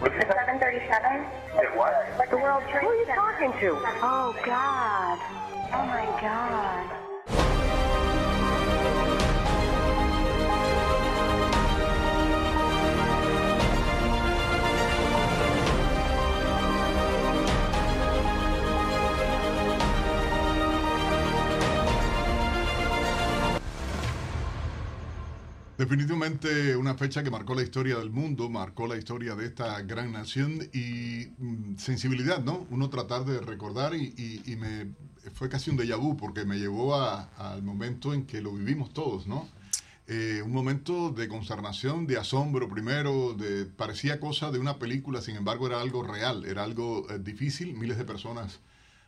737? It was. Like the World Trade Who are you talking to? Oh, God. Oh, my God. Definitivamente una fecha que marcó la historia del mundo, marcó la historia de esta gran nación y mm, sensibilidad, ¿no? Uno tratar de recordar y, me fue casi un déjà vu porque me llevó al momento en que lo vivimos todos, ¿no? Eh, un momento de consternación, de asombro primero, parecía cosa de una película, sin embargo era algo real, era algo eh, difícil, miles de personas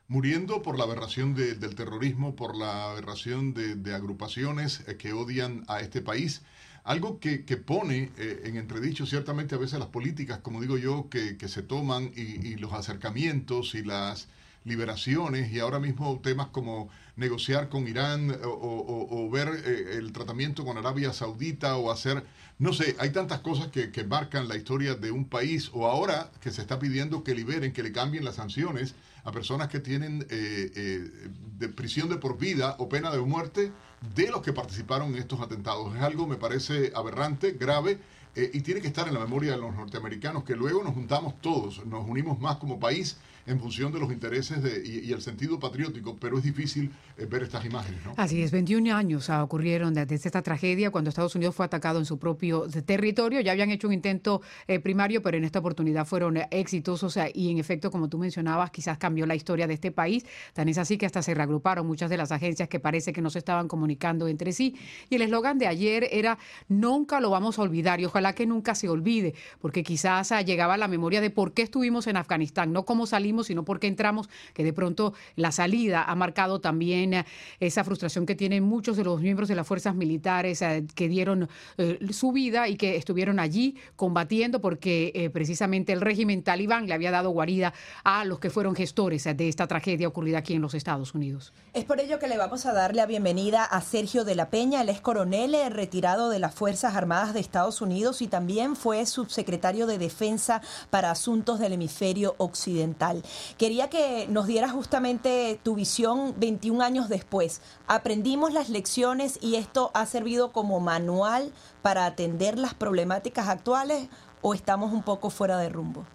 muriendo por la aberración de- del terrorismo, por la aberración de, de agrupaciones eh, que odian a este país. Algo que, que pone eh, en entredicho ciertamente a veces las políticas, como digo yo, que, que se toman y, los acercamientos y las liberaciones y ahora mismo temas como negociar con Irán o ver eh, el tratamiento con Arabia Saudita o hacer, no sé, hay tantas cosas que, que marcan la historia de un país o ahora que se está pidiendo que liberen, que le cambien las sanciones a personas que tienen eh, eh, de prisión de por vida o pena de muerte de los que participaron en estos atentados. Es algo, me parece, aberrante, grave, eh, y tiene que estar en la memoria de los norteamericanos, que luego nos juntamos todos, nos unimos más como país en función de los intereses y, el sentido patriótico, pero es difícil eh, ver estas imágenes. ¿no? Así es, 21 años ah, ocurrieron desde esta tragedia cuando Estados Unidos fue atacado en su propio territorio. Ya habían hecho un intento eh, primario, pero en esta oportunidad fueron eh, exitosos y en efecto, como tú mencionabas, quizás cambió la historia de este país. Tan es así que hasta se reagruparon muchas de las agencias que parece que no se estaban comunicando entre sí. Y el eslogan de ayer era nunca lo vamos a olvidar y ojalá que nunca se olvide, porque quizás ah, llegaba a la memoria de por qué estuvimos en Afganistán, no cómo salimos, sino por qué entramos, que de pronto la salida ha marcado también eh, esa frustración que tienen muchos de los miembros de las fuerzas militares eh, que dieron eh, su vida y que estuvieron allí combatiendo porque precisamente el régimen talibán le había dado guarida a los que fueron gestores de esta tragedia ocurrida aquí en los Estados Unidos. Es por ello que le vamos a dar la bienvenida a Sergio de la Peña, él es coronel retirado de las Fuerzas Armadas de Estados Unidos y también fue subsecretario de Defensa para Asuntos del Hemisferio Occidental. Quería que nos dieras justamente tu visión 21 años después. Aprendimos las lecciones y esto ha servido como manual para atender las problemáticas actuales o estamos un poco fuera de rumbo.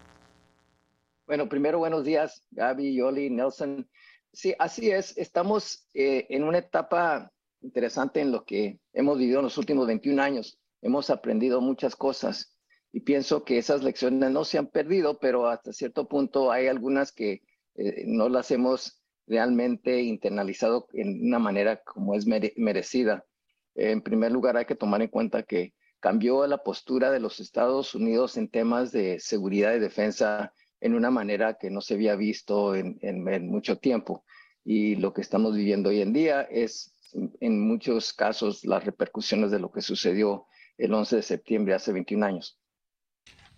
Bueno, primero buenos días, Gaby, Yoli, Nelson. Sí, así es. Estamos eh, en una etapa interesante en lo que hemos vivido en los últimos 21 años. Hemos aprendido muchas cosas y pienso que esas lecciones no se han perdido, pero hasta cierto punto hay algunas que eh, no las hemos realmente internalizado en una manera como es mere- merecida. En primer lugar, hay que tomar en cuenta que cambió la postura de los Estados Unidos en temas de seguridad y defensa en una manera que no se había visto en, en- en mucho tiempo. Y lo que estamos viviendo hoy en día es, en muchos casos, las repercusiones de lo que sucedió el 11 de septiembre hace 21 años.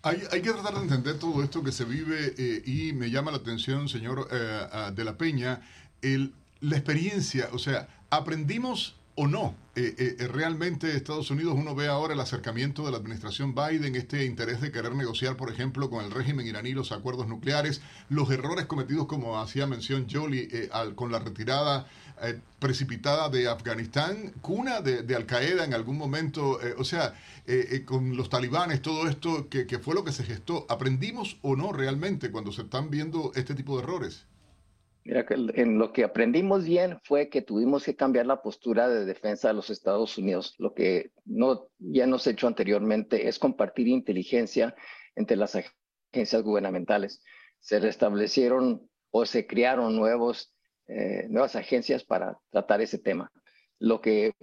Hay, hay que tratar de entender todo esto que se vive eh, y me llama la atención, señor eh, ah, de la Peña, el, la experiencia, o sea, aprendimos o no? Eh, eh, eh, realmente Estados Unidos, uno ve ahora el acercamiento de la administración Biden, este interés de querer negociar, por ejemplo, con el régimen iraní los acuerdos nucleares, los errores cometidos, como hacía mención Jolie, con la retirada precipitada de Afganistán, cuna de, Al Qaeda en algún momento, o sea, con los talibanes, todo esto que fue lo que se gestó. ¿Aprendimos o no realmente cuando se están viendo este tipo de errores? En lo que aprendimos bien fue que tuvimos que cambiar la postura de defensa de los Estados Unidos. Lo que no ya hemos hecho anteriormente es compartir inteligencia entre las agencias gubernamentales. Se restablecieron o se crearon nuevos, eh, nuevas agencias para tratar ese tema. Lo que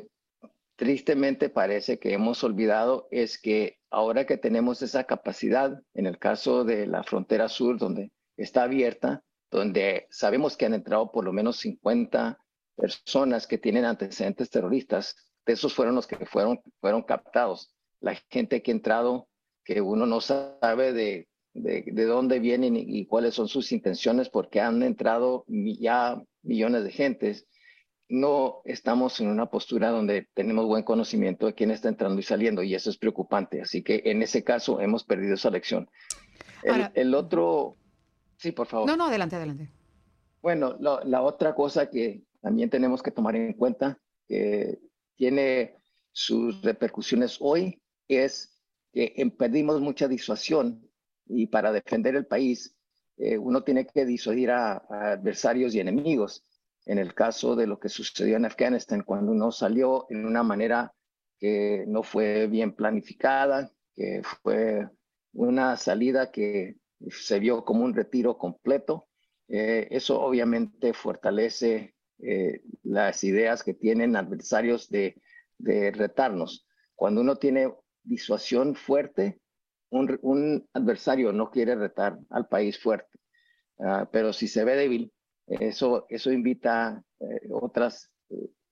tristemente parece que hemos olvidado es que ahora que tenemos esa capacidad, en el caso de la frontera sur, donde está abierta, donde sabemos que han entrado por lo menos 50 personas que tienen antecedentes terroristas. De esos fueron los que fueron, fueron captados. La gente que ha entrado, que uno no sabe de, de, dónde vienen y, cuáles son sus intenciones, porque han entrado ya millones de gentes. No estamos en una postura donde tenemos buen conocimiento de quién está entrando y saliendo, y eso es preocupante. Así que en ese caso hemos perdido esa lección. el otro Sí, por favor. No, no, adelante, adelante. Bueno, la otra cosa que también tenemos que tomar en cuenta, que tiene sus repercusiones hoy, es que perdimos mucha disuasión y para defender el país eh, uno tiene que disuadir a, adversarios y enemigos. En el caso de lo que sucedió en Afganistán, cuando uno salió en una manera que no fue bien planificada, que fue una salida que se vio como un retiro completo. Eh, eso obviamente fortalece eh, las ideas que tienen adversarios de, retarnos. Cuando uno tiene disuasión fuerte, un, adversario no quiere retar al país fuerte. Ah, pero si se ve débil, eso, eso invita eh, otras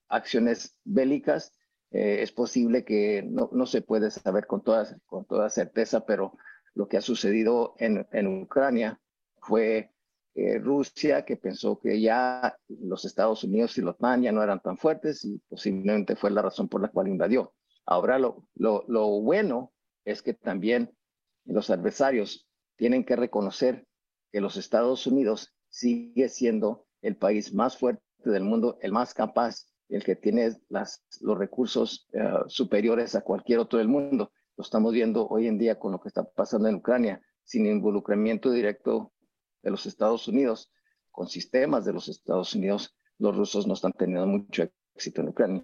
acciones bélicas. es posible que no, no, se puede saber con toda, con toda certeza, pero lo que ha sucedido en, Ucrania fue eh, Rusia que pensó que ya los Estados Unidos y ya no eran tan fuertes y posiblemente fue la razón por la cual invadió. Ahora lo, lo, bueno es que también los adversarios tienen que reconocer que los Estados Unidos sigue siendo el país más fuerte del mundo, el más capaz, el que tiene las, los recursos eh, superiores a cualquier otro del mundo. Lo estamos viendo hoy en día con lo que está pasando en Ucrania, sin involucramiento directo de los Estados Unidos, con sistemas de los Estados Unidos, los rusos no están teniendo mucho éxito en Ucrania.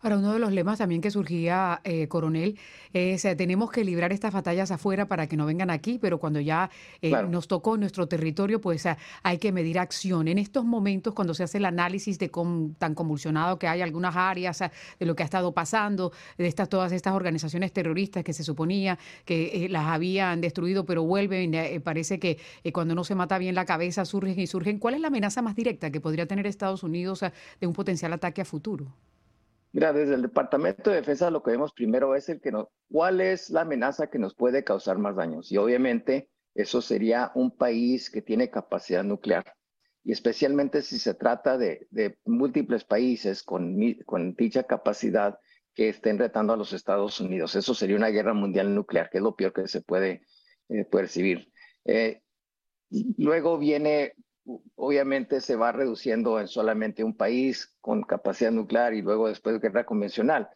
Ahora, uno de los lemas también que surgía, eh, coronel, es eh, tenemos que librar estas batallas afuera para que no vengan aquí, pero cuando ya eh, nos tocó nuestro territorio, pues hay que medir acción. En estos momentos, cuando se hace el análisis de tan convulsionado que hay algunas áreas, de lo que ha estado pasando, de estas, todas estas organizaciones terroristas que se suponía que las habían destruido, pero vuelven, parece que cuando no se mata bien la cabeza surgen y surgen. ¿Cuál es la amenaza más directa que podría tener Estados Unidos de un potencial ataque a futuro? Mira, desde el Departamento de Defensa lo que vemos primero es el que no, cuál es la amenaza que nos puede causar más daños. Y obviamente eso sería un país que tiene capacidad nuclear. Y especialmente si se trata de, múltiples países con, con, dicha capacidad que estén retando a los Estados Unidos. Eso sería una guerra mundial nuclear, que es lo peor que se puede eh, percibir. Eh, luego viene obviamente se va reduciendo en solamente un país con capacidad nuclear y luego después guerra convencional.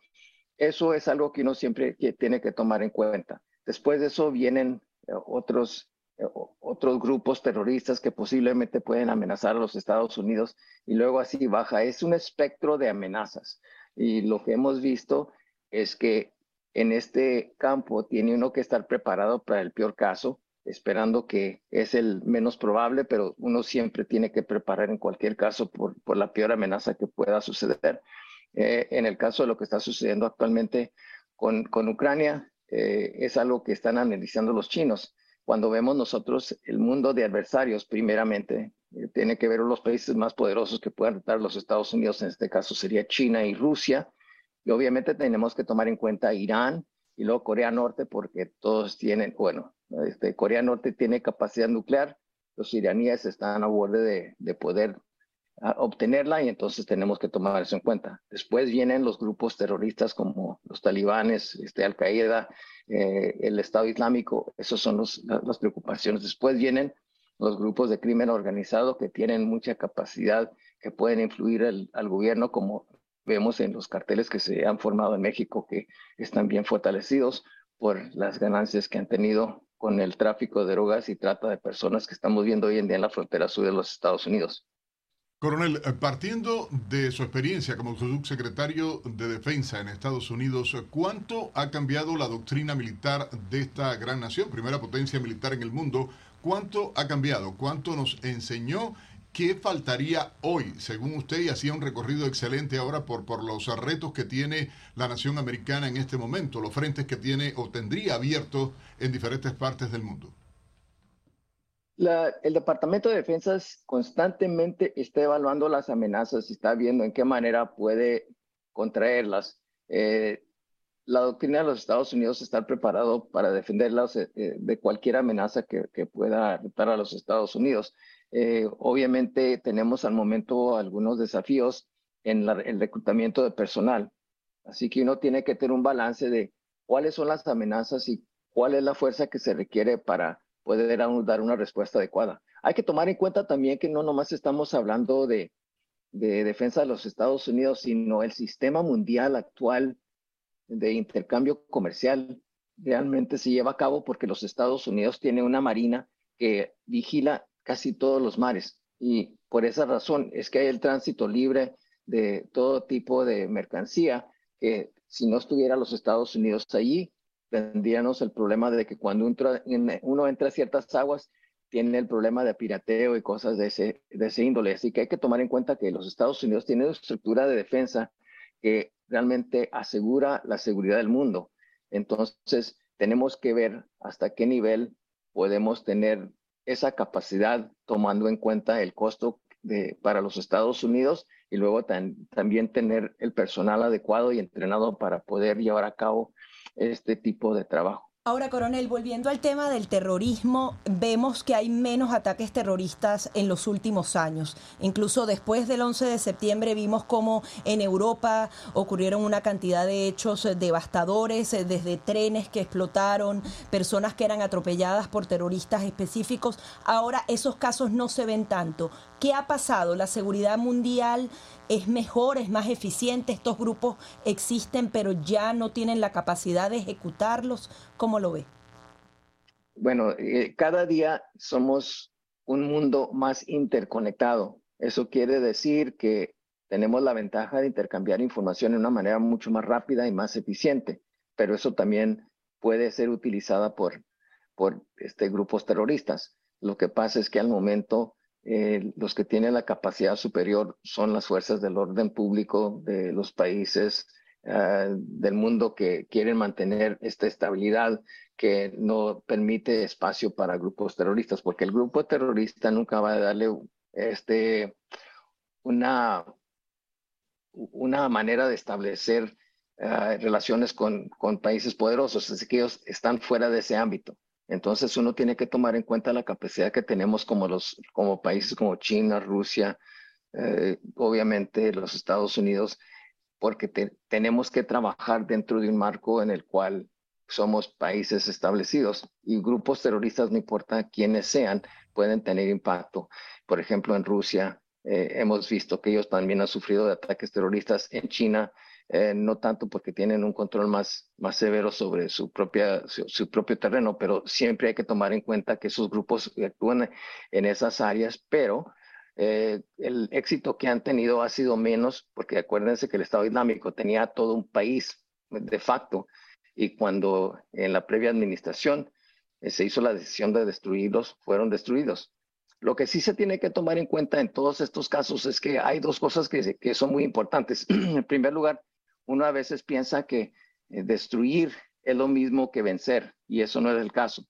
Eso es algo que uno siempre tiene que tomar en cuenta. Después de eso vienen eh, otros, eh, otros grupos terroristas que posiblemente pueden amenazar a los Estados Unidos y luego así baja. Es un espectro de amenazas. Y lo que hemos visto es que en este campo tiene uno que estar preparado para el peor caso esperando que es el menos probable, pero uno siempre tiene que preparar en cualquier caso por, la peor amenaza que pueda suceder. Eh, en el caso de lo que está sucediendo actualmente con, Ucrania, eh, es algo que están analizando los chinos. Cuando vemos nosotros el mundo de adversarios, primeramente, eh, tiene que ver los países más poderosos que puedan tratar los Estados Unidos, en este caso sería China y Rusia. Y obviamente tenemos que tomar en cuenta Irán y luego Corea Norte, porque todos tienen, bueno, este, Corea Norte tiene capacidad nuclear, los iraníes están a borde de, poder obtenerla y entonces tenemos que tomar eso en cuenta. Después vienen los grupos terroristas como los talibanes, este, Al Qaeda, eh, el Estado Islámico, esas son las preocupaciones. Después vienen los grupos de crimen organizado que tienen mucha capacidad, que pueden influir al gobierno, como vemos en los carteles que se han formado en México, que están bien fortalecidos por las ganancias que han tenido con el tráfico de drogas y trata de personas que estamos viendo hoy en día en la frontera sur de los Estados Unidos. Coronel, eh, partiendo de su experiencia como subsecretario de Defensa en Estados Unidos, ¿cuánto ha cambiado la doctrina militar de esta gran nación, primera potencia militar en el mundo? ¿Cuánto ha cambiado? ¿Cuánto nos enseñó? ¿Qué faltaría hoy, según usted, y hacía un recorrido excelente ahora por, por los retos que tiene la nación americana en este momento, los frentes que tiene o tendría abiertos en diferentes partes del mundo? el Departamento de Defensa constantemente está evaluando las amenazas y está viendo en qué manera puede contraerlas. Eh, la doctrina de los Estados Unidos está preparado para defenderlas eh, eh, de cualquier amenaza que, pueda afectar a los Estados Unidos. obviamente tenemos al momento algunos desafíos en el reclutamiento de personal, así que uno tiene que tener un balance de cuáles son las amenazas y cuál es la fuerza que se requiere para puede dar una respuesta adecuada. Hay que tomar en cuenta también que no nomás estamos hablando de, defensa de los Estados Unidos, sino el sistema mundial actual de intercambio comercial realmente se lleva a cabo porque los Estados Unidos tienen una marina que vigila casi todos los mares y por esa razón es que hay el tránsito libre de todo tipo de mercancía que si no estuviera los Estados Unidos allí, tendríamos el problema de que cuando uno entra a ciertas aguas, tiene el problema de pirateo y cosas de ese, de ese índole. Así que hay que tomar en cuenta que los Estados Unidos tienen una estructura de defensa que realmente asegura la seguridad del mundo. Entonces, tenemos que ver hasta qué nivel podemos tener esa capacidad tomando en cuenta el costo de, para los Estados Unidos y luego también tener el personal adecuado y entrenado para poder llevar a cabo este tipo de trabajo. Ahora, coronel, volviendo al tema del terrorismo, vemos que hay menos ataques terroristas en los últimos años. Incluso después del 11 de septiembre vimos cómo en Europa ocurrieron una cantidad de hechos devastadores, desde trenes que explotaron, personas que eran atropelladas por terroristas específicos. Ahora esos casos no se ven tanto. ¿Qué ha pasado? ¿La seguridad mundial es mejor, es más eficiente? ¿Estos grupos existen pero ya no tienen la capacidad de ejecutarlos? ¿Cómo lo ve? Bueno, eh, cada día somos un mundo más interconectado. Eso quiere decir que tenemos la ventaja de intercambiar información de una manera mucho más rápida y más eficiente, pero eso también puede ser utilizada por, por este, grupos terroristas. Lo que pasa es que al momento eh, los que tienen la capacidad superior son las fuerzas del orden público de los países ah, del mundo que quieren mantener esta estabilidad que no permite espacio para grupos terroristas, porque el grupo terrorista nunca va a darle este, una, una manera de establecer ah, relaciones con, con países poderosos, así que ellos están fuera de ese ámbito. Entonces uno tiene que tomar en cuenta la capacidad que tenemos como, los, como países como China, Rusia, eh, obviamente los Estados Unidos, porque tenemos que trabajar dentro de un marco en el cual somos países establecidos y grupos terroristas, no importa quiénes sean, pueden tener impacto. Por ejemplo, en Rusia eh, hemos visto que ellos también han sufrido de ataques terroristas. En China eh, no tanto porque tienen un control más, más severo sobre su, propia, su, propio terreno, pero siempre hay que tomar en cuenta que esos grupos actúan en esas áreas, pero eh, el éxito que han tenido ha sido menos, porque acuérdense que el Estado Islámico tenía todo un país de facto, y cuando en la previa administración eh, se hizo la decisión de destruirlos, fueron destruidos. Lo que sí se tiene que tomar en cuenta en todos estos casos es que hay dos cosas que, que son muy importantes. en primer lugar, uno a veces piensa que eh, destruir es lo mismo que vencer y eso no es el caso.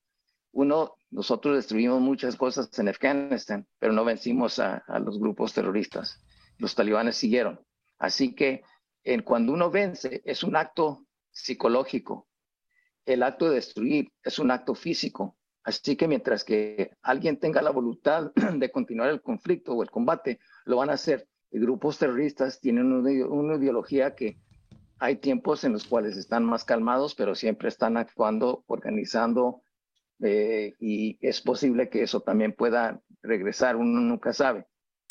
Uno, nosotros destruimos muchas cosas en Afganistán, pero no vencimos a, los grupos terroristas. Los talibanes siguieron. Así que en, cuando uno vence es un acto psicológico. El acto de destruir es un acto físico. Así que mientras que alguien tenga la voluntad de continuar el conflicto o el combate, lo van a hacer. Grupos terroristas tienen una, ideología que hay tiempos en los cuales están más calmados, pero siempre están actuando, organizando, eh, y es posible que eso también pueda regresar, uno nunca sabe,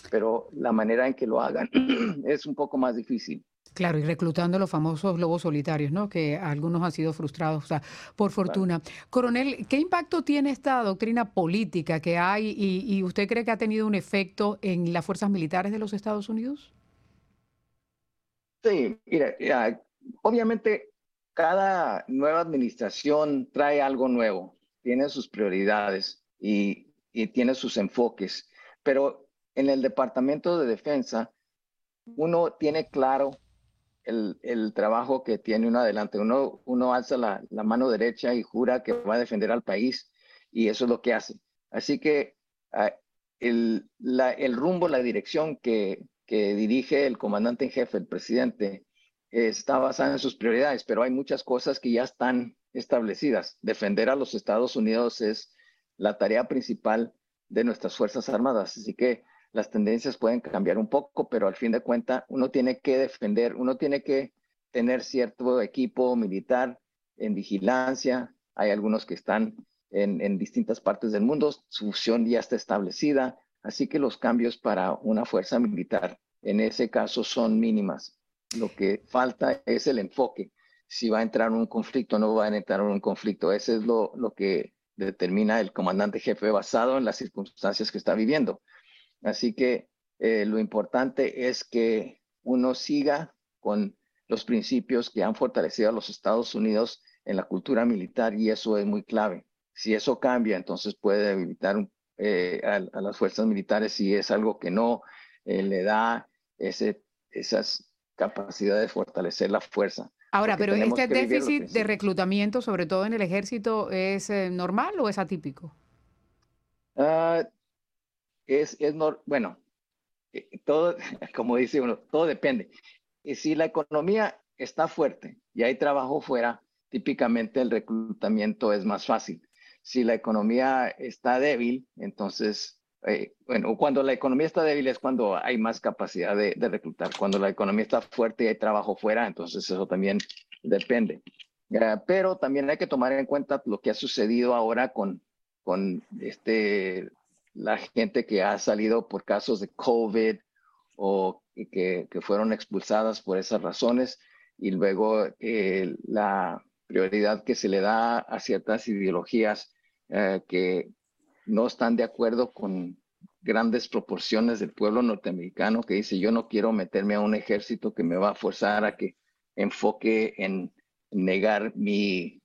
pero la manera en que lo hagan es un poco más difícil. Claro, y reclutando los famosos lobos solitarios, ¿no? Que algunos han sido frustrados, o sea, por fortuna. Coronel, ¿qué impacto tiene esta doctrina política que hay y, y, usted cree que ha tenido un efecto en las fuerzas militares de los Estados Unidos? Sí, mira, obviamente cada nueva administración trae algo nuevo, tiene sus prioridades y, tiene sus enfoques, pero en el Departamento de Defensa uno tiene claro el, trabajo que tiene uno adelante. Uno, uno alza la, mano derecha y jura que va a defender al país y eso es lo que hace. Así que ah, el, el, rumbo, la dirección que, que, dirige el comandante en jefe, el presidente, está basada en sus prioridades, pero hay muchas cosas que ya están establecidas. Defender a los Estados Unidos es la tarea principal de nuestras Fuerzas Armadas. Así que las tendencias pueden cambiar un poco, pero al fin de cuentas uno tiene que defender, uno tiene que tener cierto equipo militar en vigilancia. Hay algunos que están en, distintas partes del mundo, su función ya está establecida, así que los cambios para una fuerza militar en ese caso son mínimas. Lo que falta es el enfoque. Si va a entrar en un conflicto o no va a entrar en un conflicto. Ese es lo, lo que determina el comandante jefe basado en las circunstancias que está viviendo. Así que eh, lo importante es que uno siga con los principios que han fortalecido a los Estados Unidos en la cultura militar y eso es muy clave. Si eso cambia, entonces puede debilitar eh, a, las fuerzas militares si es algo que no eh, le da ese, esas capacidades de fortalecer la fuerza. Ahora, pero este déficit de reclutamiento, sobre todo en el ejército, ¿es normal o es atípico? Uh, es, es bueno, eh, todo, como dice uno, todo depende. Y si la economía está fuerte y hay trabajo fuera, típicamente el reclutamiento es más fácil. Si la economía está débil, entonces, eh, bueno, cuando la economía está débil es cuando hay más capacidad de, reclutar. Cuando la economía está fuerte y hay trabajo fuera, entonces eso también depende. Eh, pero también hay que tomar en cuenta lo que ha sucedido ahora con, con este la gente que ha salido por casos de COVID o que, fueron expulsadas por esas razones y luego eh, la prioridad que se le da a ciertas ideologías eh, que no están de acuerdo con grandes proporciones del pueblo norteamericano que dice yo no quiero meterme a un ejército que me va a forzar a que enfoque en negar mi,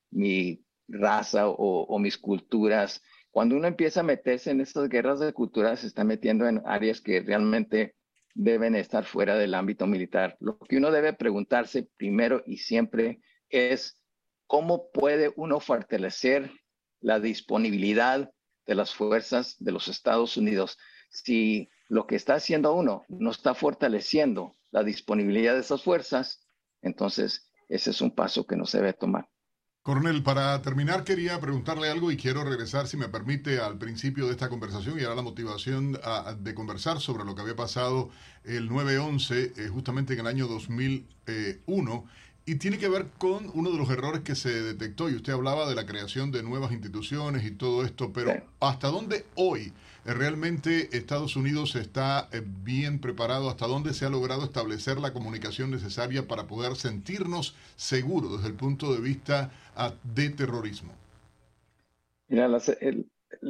raza o mis culturas cuando uno empieza a meterse en estas guerras de cultura, se está metiendo en áreas que realmente deben estar fuera del ámbito militar. Lo que uno debe preguntarse primero y siempre es cómo puede uno fortalecer la disponibilidad de las fuerzas de los Estados Unidos si lo que está haciendo uno no está fortaleciendo la disponibilidad de esas fuerzas, entonces ese es un paso que no se debe tomar. Coronel, para terminar quería preguntarle algo y quiero regresar, si me permite, al principio de esta conversación y ahora la motivación de conversar sobre lo que había pasado el 9-11, eh, justamente en el año 2001, y tiene que ver con uno de los errores que se detectó, y usted hablaba de la creación de nuevas instituciones y todo esto, pero ¿hasta dónde hoy realmente Estados Unidos está eh, bien preparado, hasta dónde se ha logrado establecer la comunicación necesaria para poder sentirnos seguros desde el punto de vista ah, de terrorismo. Mira,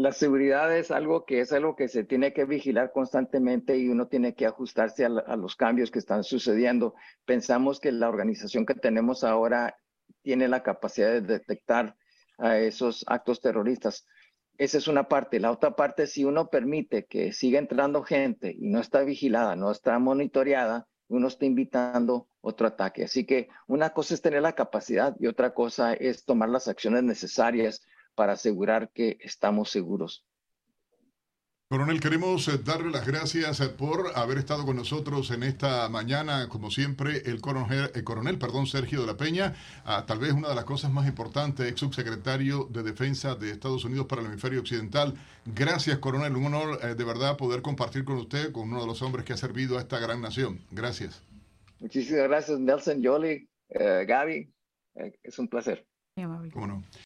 la, seguridad es algo que es algo que se tiene que vigilar constantemente y uno tiene que ajustarse a, a los cambios que están sucediendo. Pensamos que la organización que tenemos ahora tiene la capacidad de detectar a esos actos terroristas esa es una parte. La otra parte, si uno permite que siga entrando gente y no está vigilada, no está monitoreada, uno está invitando otro ataque. Así que una cosa es tener la capacidad y otra cosa es tomar las acciones necesarias para asegurar que estamos seguros. Coronel, queremos eh, darle las gracias eh, por haber estado con nosotros en esta mañana, como siempre, el coronel, el coronel perdón, Sergio de la Peña, ah, tal vez una de las cosas más importantes, ex subsecretario de Defensa de Estados Unidos para el hemisferio occidental. Gracias, coronel, un honor eh, de verdad poder compartir con usted, con uno de los hombres que ha servido a esta gran nación. Gracias. Muchísimas gracias, Nelson, Yoli, Gaby. es un placer. ¿Cómo no?